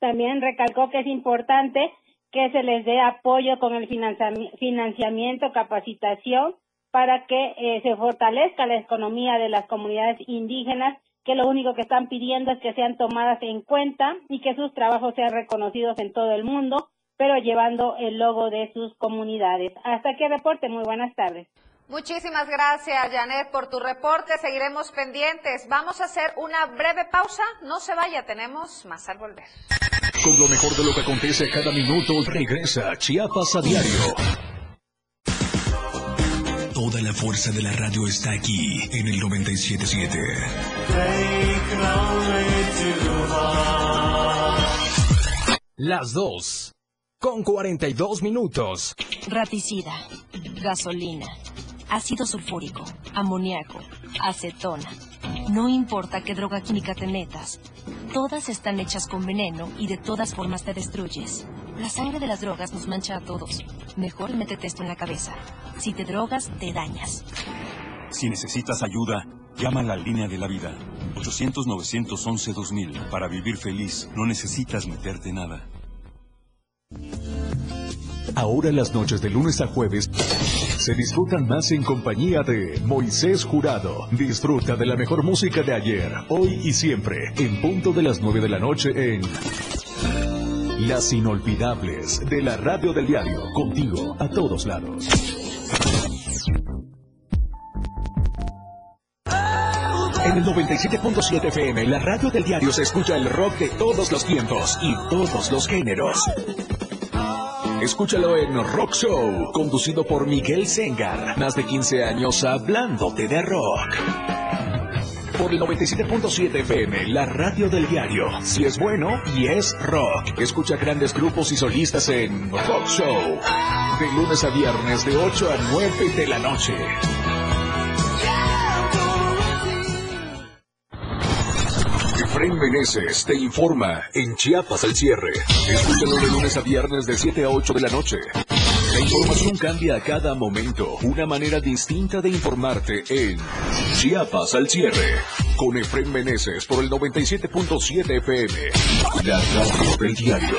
También recalcó que es importante que se les dé apoyo con el financiamiento, capacitación, para que eh, se fortalezca la economía de las comunidades indígenas, que lo único que están pidiendo es que sean tomadas en cuenta y que sus trabajos sean reconocidos en todo el mundo, pero llevando el logo de sus comunidades. Hasta aquí el reporte. Muy buenas tardes. Muchísimas gracias, Janet, por tu reporte. Seguiremos pendientes. Vamos a hacer una breve pausa. No se vaya, tenemos más al volver. Con lo mejor de lo que acontece cada minuto, regresa Chiapas a diario. Toda la fuerza de la radio está aquí en el 977. Las dos, con 42 minutos. Raticida, gasolina ácido sulfúrico, amoníaco, acetona. No importa qué droga química te metas, todas están hechas con veneno y de todas formas te destruyes. La sangre de las drogas nos mancha a todos. Mejor métete esto en la cabeza. Si te drogas, te dañas. Si necesitas ayuda, llama a la línea de la vida. 800-911-2000. Para vivir feliz, no necesitas meterte nada. Ahora las noches de lunes a jueves se disfrutan más en compañía de Moisés Jurado. Disfruta de la mejor música de ayer, hoy y siempre, en punto de las 9 de la noche en Las Inolvidables de la Radio del Diario, contigo a todos lados. En el 97.7 FM, la radio del diario se escucha el rock de todos los tiempos y todos los géneros. Escúchalo en Rock Show, conducido por Miguel Sengar. Más de 15 años hablándote de rock. Por el 97.7 FM, la radio del diario. Si es bueno y es rock. Escucha grandes grupos y solistas en Rock Show. De lunes a viernes, de 8 a 9 de la noche. Efraín Meneses te informa en Chiapas al cierre. Escúchalo de lunes a viernes de 7 a 8 de la noche. La información cambia a cada momento. Una manera distinta de informarte en Chiapas al cierre. Con Efraín Meneses por el 97.7 FM. La radio del diario.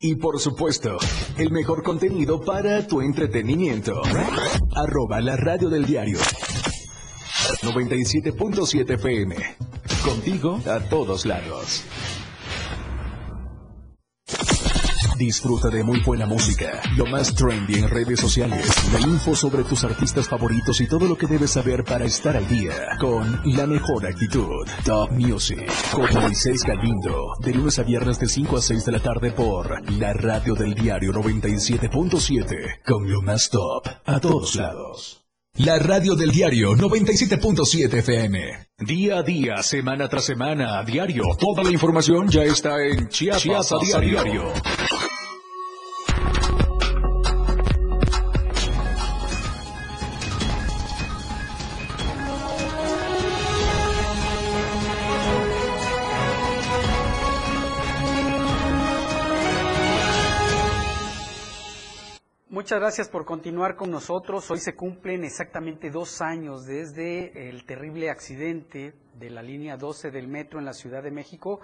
y por supuesto, el mejor contenido para tu entretenimiento. Arroba la radio del diario. 97.7 FM. Contigo a todos lados. Disfruta de muy buena música, lo más trendy en redes sociales, la info sobre tus artistas favoritos y todo lo que debes saber para estar al día con la mejor actitud. Top Music con Moisés Galindo, de lunes a viernes de 5 a 6 de la tarde por la radio del diario 97.7 con lo más top a todos lados. La radio del diario 97.7 FM. Día a día, semana tras semana, a diario. Toda la información ya está en Chiapas, a diario. Muchas gracias por continuar con nosotros. Hoy se cumplen exactamente dos años desde el terrible accidente de la línea 12 del metro en la Ciudad de México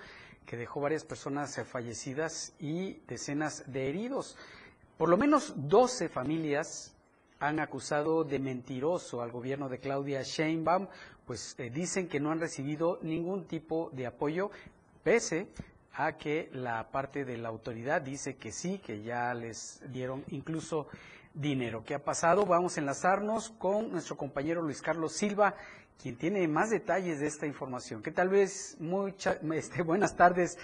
que dejó varias personas fallecidas y decenas de heridos. Por lo menos 12 familias han acusado de mentiroso al gobierno de Claudia Sheinbaum, pues eh, dicen que no han recibido ningún tipo de apoyo, pese a que la parte de la autoridad dice que sí, que ya les dieron incluso dinero. ¿Qué ha pasado? Vamos a enlazarnos con nuestro compañero Luis Carlos Silva, quien tiene más detalles de esta información. ¿Qué tal vez? Mucha, este, buenas tardes,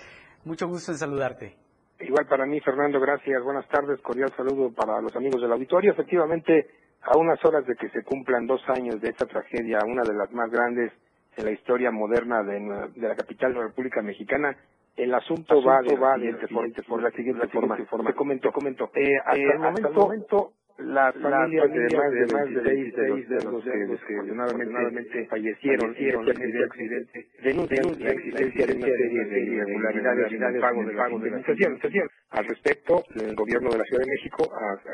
mucho gusto en saludarte. Igual para mí, Fernando, gracias. Buenas tardes, cordial saludo para los amigos del auditorio. Efectivamente, a unas horas de que se cumplan dos años de esta tragedia, una de las más grandes en la historia moderna de, de la capital de la República Mexicana, el asunto, va, de, va de, por, la siguiente forma. Te comento, comento. Eh, hasta, eh, el hasta, el momento, las familias de más de, más de seis de los, que desafortunadamente fallecieron en este accidente denuncian la existencia de una serie de irregularidades en el pago, pago de la indemnización. Al respecto, el gobierno de la Ciudad de México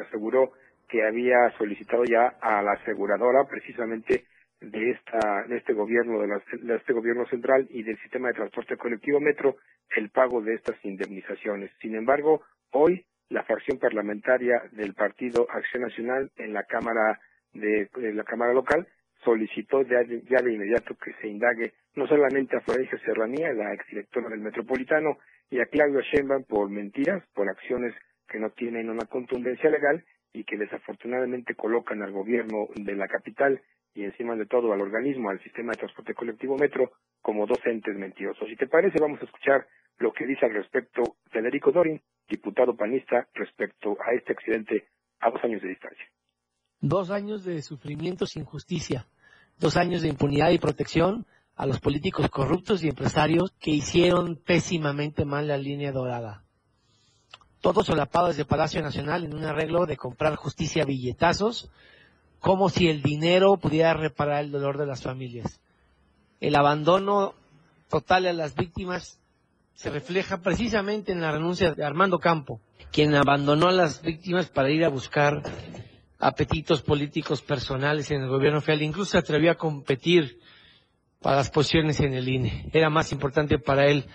aseguró que había solicitado ya a la aseguradora precisamente de esta de este gobierno de, la, este gobierno central y del sistema de transporte colectivo Metro el pago de estas indemnizaciones. Sin embargo, hoy la fracción parlamentaria del Partido Acción Nacional en la Cámara de, la Cámara local solicitó ya de, ya de, inmediato que se indague no solamente a Florencia Serranía, la exdirectora del Metropolitano, y a Claudio Sheinbaum por mentiras, por acciones que no tienen una contundencia legal y que desafortunadamente colocan al gobierno de la capital y encima de todo al organismo, al sistema de transporte colectivo Metro, como docentes mentirosos. Si te parece, vamos a escuchar lo que dice al respecto Federico Dorin, diputado panista, respecto a este accidente a dos años de distancia. Dos años de sufrimiento sin justicia, dos años de impunidad y protección a los políticos corruptos y empresarios que hicieron pésimamente mal la línea dorada. Todo solapado desde Palacio Nacional en un arreglo de comprar justicia a billetazos como si el dinero pudiera reparar el dolor de las familias. El abandono total a las víctimas se refleja precisamente en la renuncia de Armando Campo, quien abandonó a las víctimas para ir a buscar apetitos políticos personales en el gobierno federal, incluso se atrevió a competir para las posiciones en el INE. Era más importante para él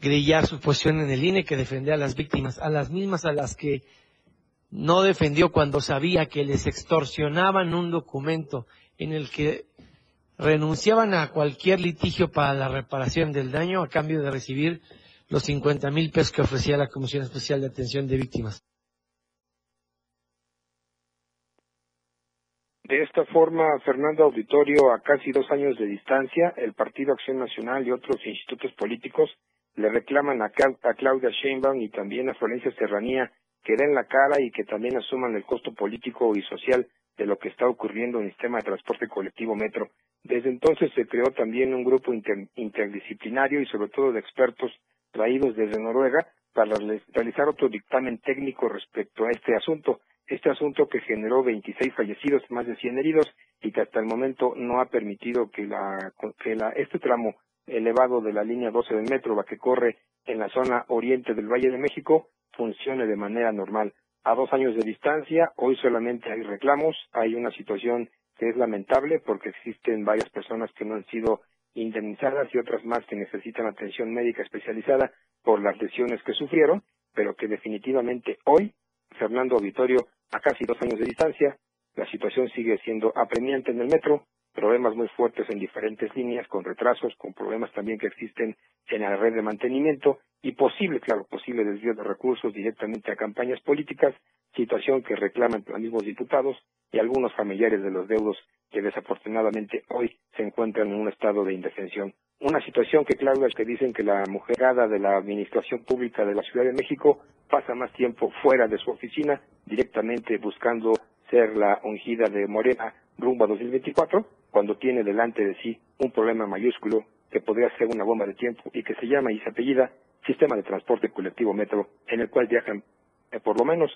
grillar su posición en el INE que defender a las víctimas, a las mismas a las que no defendió cuando sabía que les extorsionaban un documento en el que renunciaban a cualquier litigio para la reparación del daño a cambio de recibir los 50 mil pesos que ofrecía la Comisión Especial de Atención de Víctimas. De esta forma, Fernando Auditorio, a casi dos años de distancia, el Partido Acción Nacional y otros institutos políticos le reclaman a, Claudia Sheinbaum y también a Florencia Serranía que den la cara y que también asuman el costo político y social de lo que está ocurriendo en el sistema de transporte colectivo Metro. Desde entonces se creó también un grupo interdisciplinario y sobre todo de expertos traídos desde Noruega para realizar otro dictamen técnico respecto a este asunto. Este asunto que generó 26 fallecidos, más de 100 heridos y que hasta el momento no ha permitido que, la, que la, este tramo elevado de la línea 12 del metro, la que corre en la zona oriente del Valle de México, funcione de manera normal. A dos años de distancia, hoy solamente hay reclamos, hay una situación que es lamentable porque existen varias personas que no han sido indemnizadas y otras más que necesitan atención médica especializada por las lesiones que sufrieron, pero que definitivamente hoy, Fernando Auditorio, a casi dos años de distancia, la situación sigue siendo apremiante en el metro, problemas muy fuertes en diferentes líneas, con retrasos, con problemas también que existen en la red de mantenimiento y posible, claro, posible desvío de recursos directamente a campañas políticas, situación que reclaman los mismos diputados y algunos familiares de los deudos que desafortunadamente hoy se encuentran en un estado de indefensión. Una situación que, claro, es que dicen que la mujerada de la Administración Pública de la Ciudad de México pasa más tiempo fuera de su oficina, directamente buscando ser la ungida de Morena rumbo a 2024, cuando tiene delante de sí un problema mayúsculo que podría ser una bomba de tiempo y que se llama y se apellida Sistema de Transporte Colectivo Metro, en el cual viajan eh, por lo menos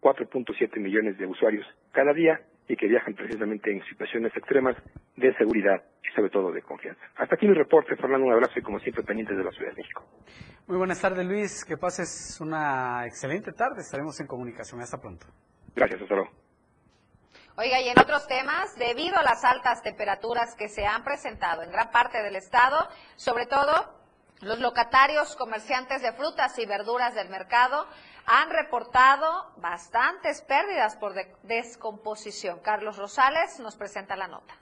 4.7 millones de usuarios cada día y que viajan precisamente en situaciones extremas de seguridad y sobre todo de confianza. Hasta aquí mi reporte, Fernando, un abrazo y como siempre pendientes de la Ciudad de México. Muy buenas tardes Luis, que pases una excelente tarde, estaremos en comunicación, hasta pronto. Gracias, hasta luego. Oiga, y en otros temas, debido a las altas temperaturas que se han presentado en gran parte del estado, sobre todo los locatarios, comerciantes de frutas y verduras del mercado han reportado bastantes pérdidas por descomposición. Carlos Rosales nos presenta la nota.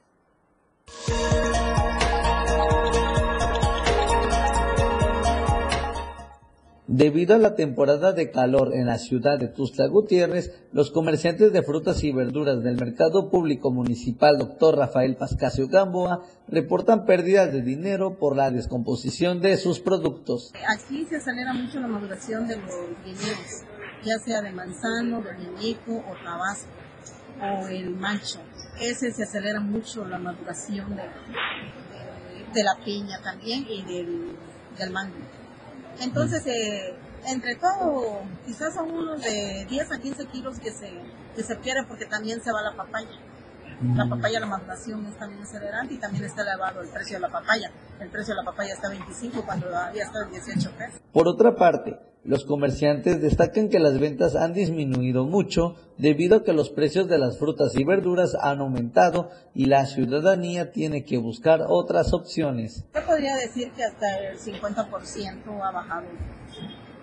Debido a la temporada de calor en la ciudad de Tuxtla Gutiérrez, los comerciantes de frutas y verduras del Mercado Público Municipal Dr. Rafael Pascasio Gamboa reportan pérdidas de dinero por la descomposición de sus productos. Aquí se acelera mucho la maduración de los dineros, ya sea de manzano, de muñeco o tabasco o el mancho. Ese se acelera mucho la maduración de, la piña también y del mango. Entonces, eh, entre todo, quizás son unos de 10 a 15 kilos que se, que se pierden porque también se va la papaya. La mm. papaya, la maduración es también acelerante y también está elevado el precio de la papaya. El precio de la papaya está 25 cuando había estado en 18 pesos. Por otra parte, los comerciantes destacan que las ventas han disminuido mucho debido a que los precios de las frutas y verduras han aumentado y la ciudadanía tiene que buscar otras opciones. Yo podría decir que hasta el 50% ha bajado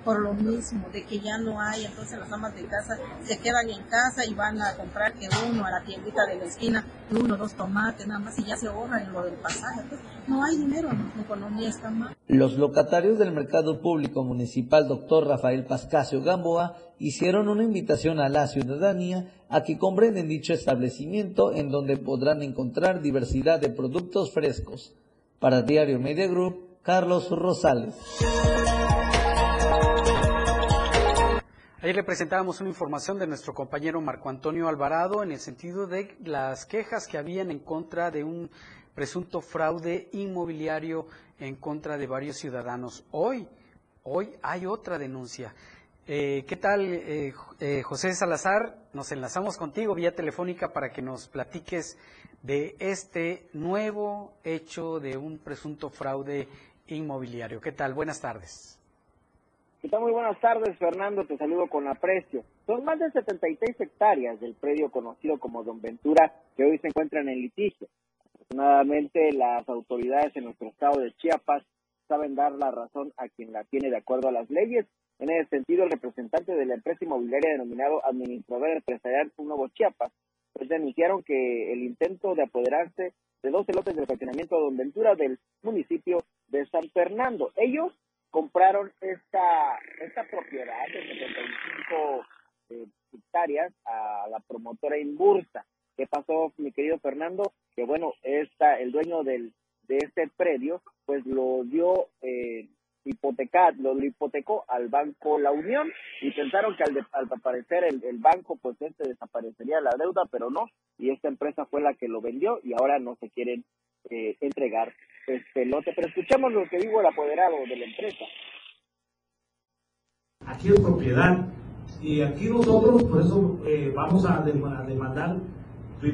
por lo mismo, de que ya no hay, entonces las amas de casa se quedan en casa y van a comprar que uno a la tiendita de la esquina, uno, dos tomates, nada más, y ya se ahorran lo del pasaje. no hay dinero, la economía está mal. Los locatarios del Mercado Público Municipal Dr. Rafael Pascasio Gamboa hicieron una invitación a la ciudadanía a que compren en dicho establecimiento en donde podrán encontrar diversidad de productos frescos. Para Diario Media Group, Carlos Rosales. Ayer le presentábamos una información de nuestro compañero Marco Antonio Alvarado en el sentido de las quejas que habían en contra de un presunto fraude inmobiliario en contra de varios ciudadanos. Hoy, hoy hay otra denuncia. Eh, ¿Qué tal, eh, eh, José Salazar? Nos enlazamos contigo vía telefónica para que nos platiques de este nuevo hecho de un presunto fraude inmobiliario. ¿Qué tal? Buenas tardes. Muy buenas tardes, Fernando. Te saludo con aprecio. Son más de 76 hectáreas del predio conocido como Don Ventura que hoy se encuentran en litigio. Afortunadamente, las autoridades en nuestro estado de Chiapas saben dar la razón a quien la tiene de acuerdo a las leyes. En ese sentido, el representante de la empresa inmobiliaria denominado Administrador Empresarial Un Nuevo Chiapas, pues denunciaron que el intento de apoderarse de dos lotes de fraccionamiento Don Ventura del municipio de San Fernando. Ellos compraron esta, esta propiedad de 75 eh, hectáreas a la promotora Inbursa. ¿Qué pasó, mi querido Fernando? Que bueno, esta, el dueño del, de este predio, pues lo dio eh, hipotecar, lo, hipotecó al banco La Unión y pensaron que al, al aparecer el, el, banco, pues este desaparecería la deuda, pero no, y esta empresa fue la que lo vendió y ahora no se quieren eh, entregar este lote. Pero escuchemos lo que dijo el apoderado de la empresa. Aquí es propiedad y aquí nosotros, por eso eh, vamos a, demandar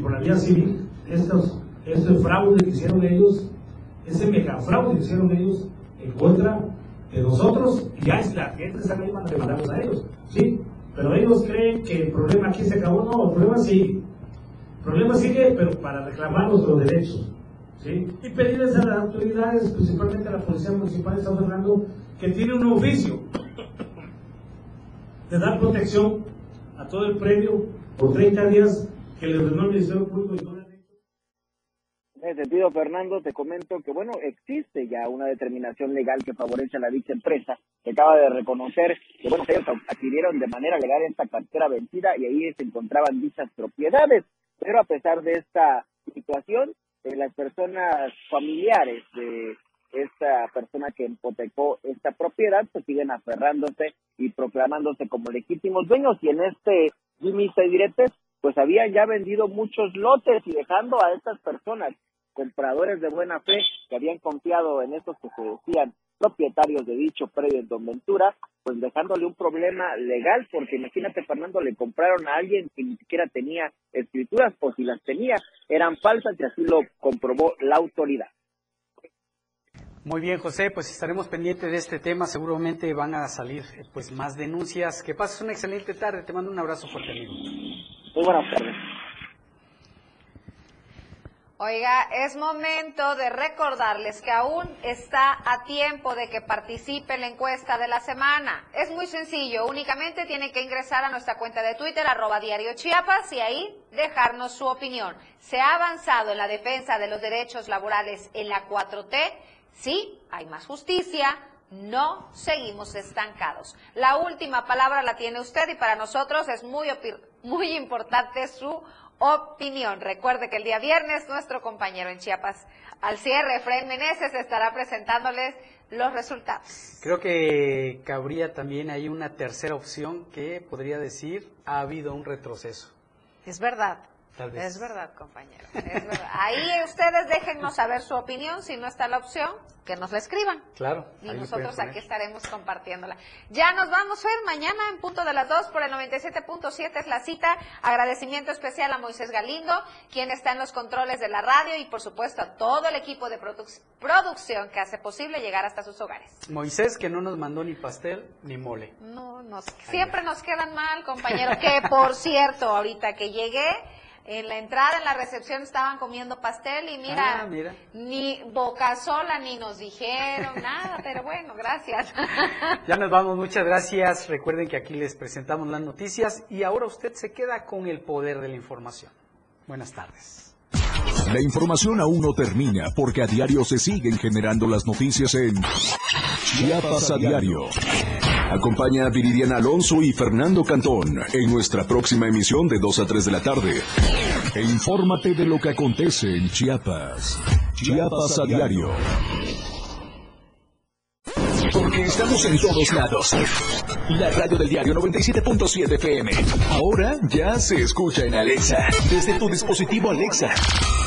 por la vía civil estos, este fraude que hicieron ellos, ese megafraude que hicieron ellos en contra de nosotros y ya es la gente está ahí para demandarlos a ellos, ¿sí? Pero ellos creen que el problema aquí se acabó, no, problema sigue. El problema sigue, pero para reclamar nuestros derechos. Y pedirles a las autoridades, principalmente a la Policía Municipal de San Fernando, que tiene un oficio de dar protección a todo el premio por 30 días que le ordenó el Ministerio Público y no en ese sentido, Fernando, te comento que, bueno, existe ya una determinación legal que favorece a la dicha empresa, que acaba de reconocer que, bueno, ellos adquirieron de manera legal esta cartera vencida y ahí se encontraban dichas propiedades. Pero a pesar de esta situación, las personas familiares de esta persona que hipotecó esta propiedad pues siguen aferrándose y proclamándose como legítimos dueños. Y en este Jimmy Diretes pues habían ya vendido muchos lotes y dejando a estas personas compradores de buena fe que habían confiado en estos que se decían propietarios de dicho predio en Don Ventura, pues dejándole un problema legal, porque imagínate, Fernando, le compraron a alguien que ni siquiera tenía escrituras, o si las tenía, eran falsas y así lo comprobó la autoridad. Muy bien, José, pues estaremos pendientes de este tema. Seguramente van a salir pues más denuncias. Que pases una excelente tarde. Te mando un abrazo fuerte, amigo. Muy buenas tardes. Oiga, es momento de recordarles que aún está a tiempo de que participe en la encuesta de la semana. Es muy sencillo, únicamente tiene que ingresar a nuestra cuenta de Twitter, arroba diario Chiapas, y ahí dejarnos su opinión. ¿Se ha avanzado en la defensa de los derechos laborales en la 4T? Sí, hay más justicia, no seguimos estancados. La última palabra la tiene usted y para nosotros es muy, muy importante su opinión. Recuerde que el día viernes nuestro compañero en Chiapas al cierre, Fred Meneses, estará presentándoles los resultados. Creo que cabría también ahí una tercera opción que podría decir ha habido un retroceso. Es verdad. Es verdad, compañero. Es verdad. Ahí ustedes déjennos saber su opinión. Si no está la opción, que nos la escriban. Claro. Y nosotros aquí estaremos compartiéndola. Ya nos vamos, a ver Mañana en punto de las 2 por el 97.7 es la cita. Agradecimiento especial a Moisés Galindo, quien está en los controles de la radio y, por supuesto, a todo el equipo de producción que hace posible llegar hasta sus hogares. Moisés, que no nos mandó ni pastel ni mole. No, nos, siempre nos quedan mal, compañero. Que, por cierto, ahorita que llegué en la entrada, en la recepción estaban comiendo pastel y mira, ah, mira. ni boca sola ni nos dijeron nada, pero bueno, gracias. Ya nos vamos, muchas gracias. Recuerden que aquí les presentamos las noticias y ahora usted se queda con el poder de la información. Buenas tardes. La información aún no termina porque a diario se siguen generando las noticias en Chiapas a diario. Acompaña a Viridiana Alonso y Fernando Cantón en nuestra próxima emisión de 2 a 3 de la tarde. E infórmate de lo que acontece en Chiapas. Chiapas a diario. Porque estamos en todos lados. La radio del diario 97.7 FM. Ahora ya se escucha en Alexa. Desde tu dispositivo Alexa.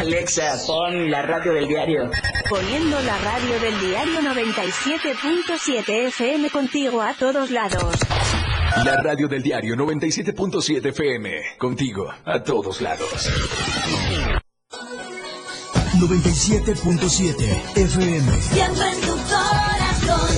Alexa, pon la radio del diario. Poniendo la radio del diario 97.7 FM contigo a todos lados. La radio del diario 97.7 FM. Contigo a todos lados. 97.7 FM. Siempre en tu corazón.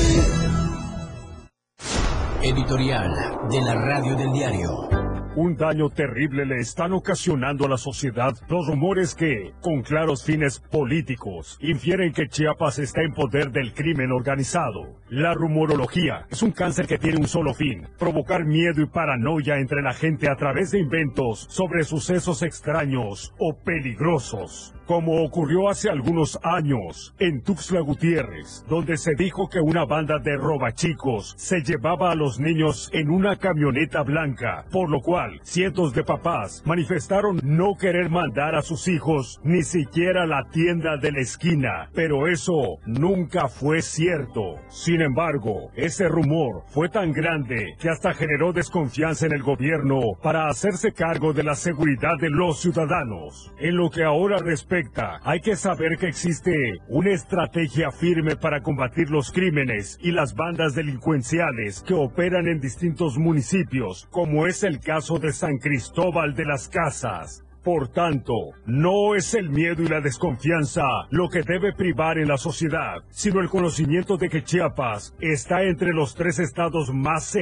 Editorial de la radio del diario. Un daño terrible le están ocasionando a la sociedad los rumores que, con claros fines políticos, infieren que Chiapas está en poder del crimen organizado. La rumorología es un cáncer que tiene un solo fin, provocar miedo y paranoia entre la gente a través de inventos sobre sucesos extraños o peligrosos como ocurrió hace algunos años en Tuxtla Gutiérrez, donde se dijo que una banda de robachicos se llevaba a los niños en una camioneta blanca, por lo cual cientos de papás manifestaron no querer mandar a sus hijos ni siquiera a la tienda de la esquina, pero eso nunca fue cierto. Sin embargo, ese rumor fue tan grande que hasta generó desconfianza en el gobierno para hacerse cargo de la seguridad de los ciudadanos. En lo que ahora respecta hay que saber que existe una estrategia firme para combatir los crímenes y las bandas delincuenciales que operan en distintos municipios, como es el caso de San Cristóbal de las Casas. Por tanto, no es el miedo y la desconfianza lo que debe privar en la sociedad, sino el conocimiento de que Chiapas está entre los tres estados más